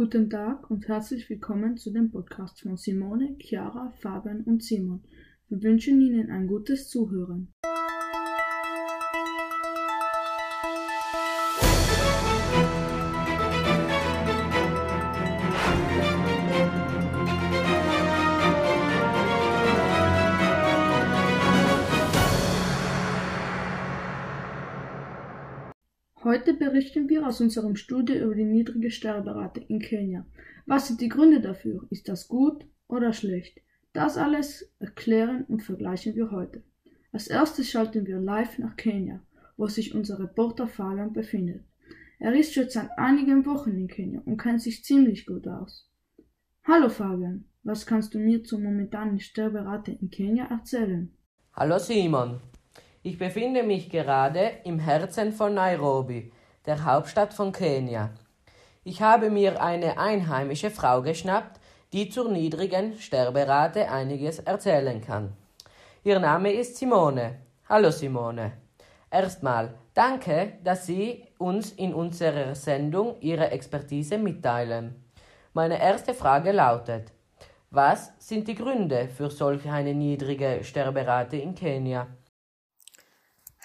Guten Tag und herzlich willkommen zu dem Podcast von Simone, Chiara, Fabian und Simon. Wir wünschen Ihnen ein gutes Zuhören. Heute berichten wir aus unserem Studie über die niedrige Sterberate in Kenia. Was sind die Gründe dafür? Ist das gut oder schlecht? Das alles erklären und vergleichen wir heute. Als erstes schalten wir live nach Kenia, wo sich unser Reporter Fabian befindet. Er ist schon seit einigen Wochen in Kenia und kennt sich ziemlich gut aus. Hallo Fabian, was kannst du mir zur momentanen Sterberate in Kenia erzählen? Hallo Simon, ich befinde mich gerade im Herzen von Nairobi, der Hauptstadt von Kenia. Ich habe mir eine einheimische Frau geschnappt, die zur niedrigen Sterberate einiges erzählen kann. Ihr Name ist Simone. Hallo Simone. Erstmal danke, dass Sie uns in unserer Sendung Ihre Expertise mitteilen. Meine erste Frage lautet, was sind die Gründe für solch eine niedrige Sterberate in Kenia?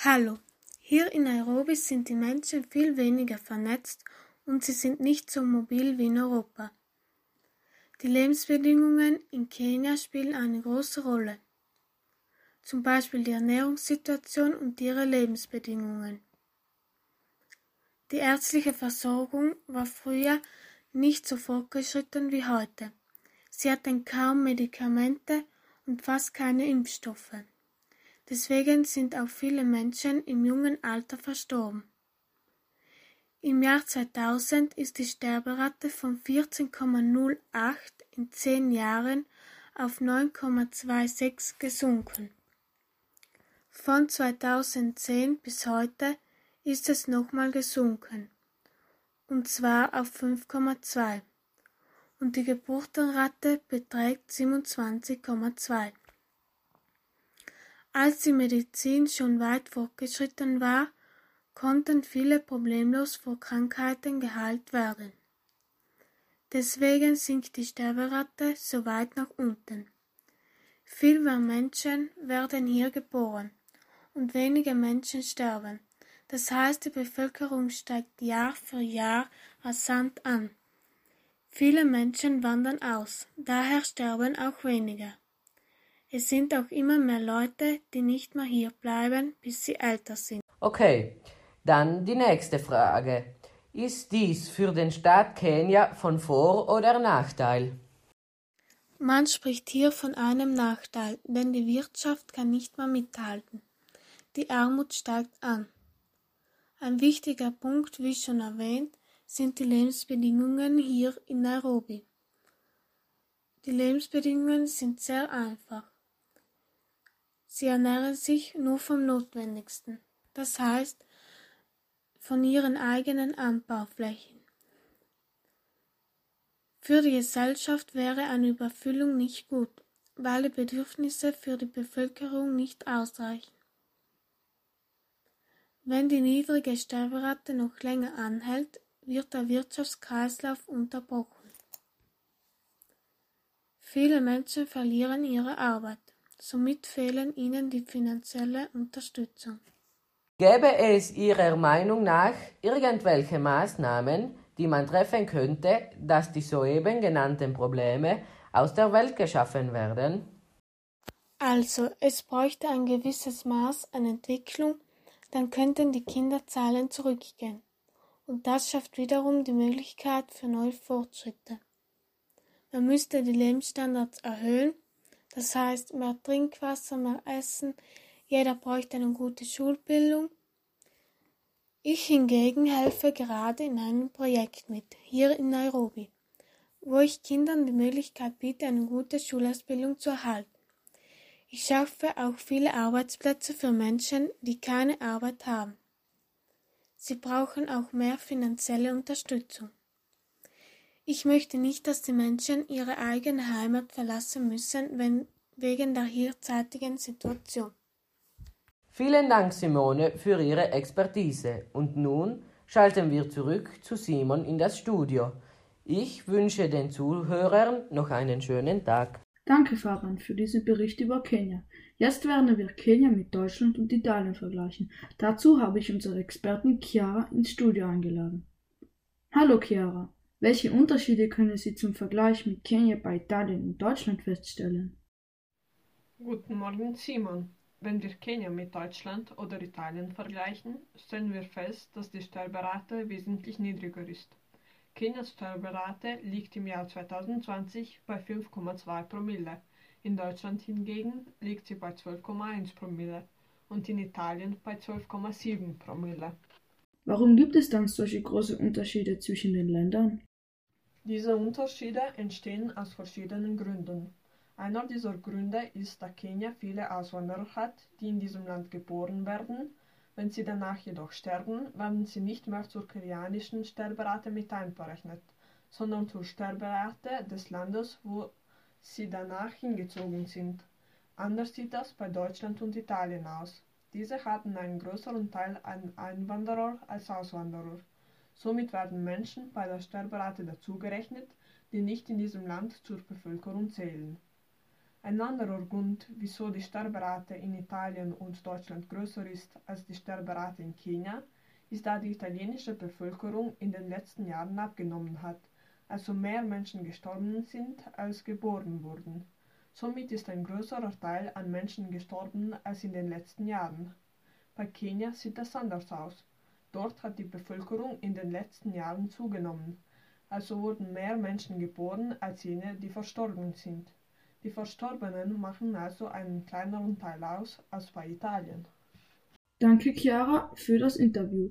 Hallo, hier in Nairobi sind die Menschen viel weniger vernetzt und sie sind nicht so mobil wie in Europa. Die Lebensbedingungen in Kenia spielen eine große Rolle, zum Beispiel die Ernährungssituation und ihre Lebensbedingungen. Die ärztliche Versorgung war früher nicht so fortgeschritten wie heute. Sie hatten kaum Medikamente und fast keine Impfstoffe. Deswegen sind auch viele Menschen im jungen Alter verstorben. Im Jahr 2000 ist die Sterberate von 14,08 in zehn Jahren auf 9,26 gesunken. Von 2010 bis heute ist es nochmal gesunken, und zwar auf 5,2, und die Geburtenrate beträgt 27,2. Als die Medizin schon weit fortgeschritten war, konnten viele problemlos vor Krankheiten geheilt werden. Deswegen sinkt die Sterberate so weit nach unten. Viel mehr Menschen werden hier geboren und wenige Menschen sterben. Das heißt, die Bevölkerung steigt Jahr für Jahr rasant an. Viele Menschen wandern aus, daher sterben auch weniger. Es sind auch immer mehr Leute, die nicht mehr hier bleiben, bis sie älter sind. Okay, dann die nächste Frage. Ist dies für den Staat Kenia von Vor- oder Nachteil? Man spricht hier von einem Nachteil, denn die Wirtschaft kann nicht mehr mithalten. Die Armut steigt an. Ein wichtiger Punkt, wie schon erwähnt, sind die Lebensbedingungen hier in Nairobi. Die Lebensbedingungen sind sehr einfach. Sie ernähren sich nur vom Notwendigsten, das heißt von ihren eigenen Anbauflächen. Für die Gesellschaft wäre eine Überfüllung nicht gut, weil die Bedürfnisse für die Bevölkerung nicht ausreichen. Wenn die niedrige Sterberate noch länger anhält, wird der Wirtschaftskreislauf unterbrochen. Viele Menschen verlieren ihre Arbeit. Somit fehlen ihnen die finanzielle Unterstützung. Gäbe es Ihrer Meinung nach irgendwelche Maßnahmen, die man treffen könnte, dass die soeben genannten Probleme aus der Welt geschaffen werden? Also, es bräuchte ein gewisses Maß an Entwicklung, dann könnten die Kinderzahlen zurückgehen. Und das schafft wiederum die Möglichkeit für neue Fortschritte. Man müsste die Lebensstandards erhöhen das heißt, mehr Trinkwasser, mehr Essen, jeder bräuchte eine gute Schulbildung. Ich hingegen helfe gerade in einem Projekt mit, hier in Nairobi, wo ich Kindern die Möglichkeit biete, eine gute Schulausbildung zu erhalten. Ich schaffe auch viele Arbeitsplätze für Menschen, die keine Arbeit haben. Sie brauchen auch mehr finanzielle Unterstützung. Ich möchte nicht, dass die Menschen ihre eigene Heimat verlassen müssen, wenn, wegen der derzeitigen Situation. Vielen Dank, Simone, für Ihre Expertise. Und nun schalten wir zurück zu Simon in das Studio. Ich wünsche den Zuhörern noch einen schönen Tag. Danke, Fabian, für diesen Bericht über Kenia. Jetzt werden wir Kenia mit Deutschland und Italien vergleichen. Dazu habe ich unsere Expertin Chiara ins Studio eingeladen. Hallo Chiara, welche Unterschiede können Sie zum Vergleich mit Kenia bei Italien und Deutschland feststellen? Guten Morgen, Simon. Wenn wir Kenia mit Deutschland oder Italien vergleichen, stellen wir fest, dass die Sterberate wesentlich niedriger ist. Kenias Sterberate liegt im Jahr 2020 bei 5,2 Promille, in Deutschland hingegen liegt sie bei 12,1 Promille und in Italien bei 12,7 Promille. Warum gibt es dann solche große Unterschiede zwischen den Ländern? Diese Unterschiede entstehen aus verschiedenen Gründen. Einer dieser Gründe ist, dass Kenia viele Auswanderer hat, die in diesem Land geboren werden. Wenn sie danach jedoch sterben, werden sie nicht mehr zur kenianischen Sterberate mit einberechnet, sondern zur Sterberate des Landes, wo sie danach hingezogen sind. Anders sieht das bei Deutschland und Italien aus. Diese haben einen größeren Teil an Einwanderer als Auswanderer. Somit werden Menschen bei der Sterberate dazugerechnet, die nicht in diesem Land zur Bevölkerung zählen. Ein anderer Grund, wieso die Sterberate in Italien und Deutschland größer ist als die Sterberate in Kenia, ist, da die italienische Bevölkerung in den letzten Jahren abgenommen hat, also mehr Menschen gestorben sind, als geboren wurden. Somit ist ein größerer Teil an Menschen gestorben als in den letzten Jahren. Bei Kenia sieht das anders aus. Dort hat die Bevölkerung in den letzten Jahren zugenommen, also wurden mehr Menschen geboren als jene, die verstorben sind. Die Verstorbenen machen also einen kleineren Teil aus als bei Italien. Danke, Chiara, für das Interview.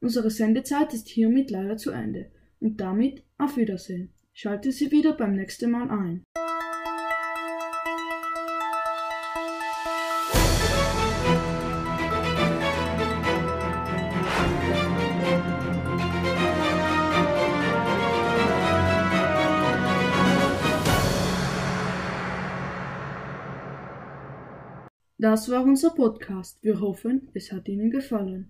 Unsere Sendezeit ist hiermit leider zu Ende. Und damit auf Wiedersehen. Schalte Sie wieder beim nächsten Mal ein. Das war unser Podcast. Wir hoffen, es hat Ihnen gefallen.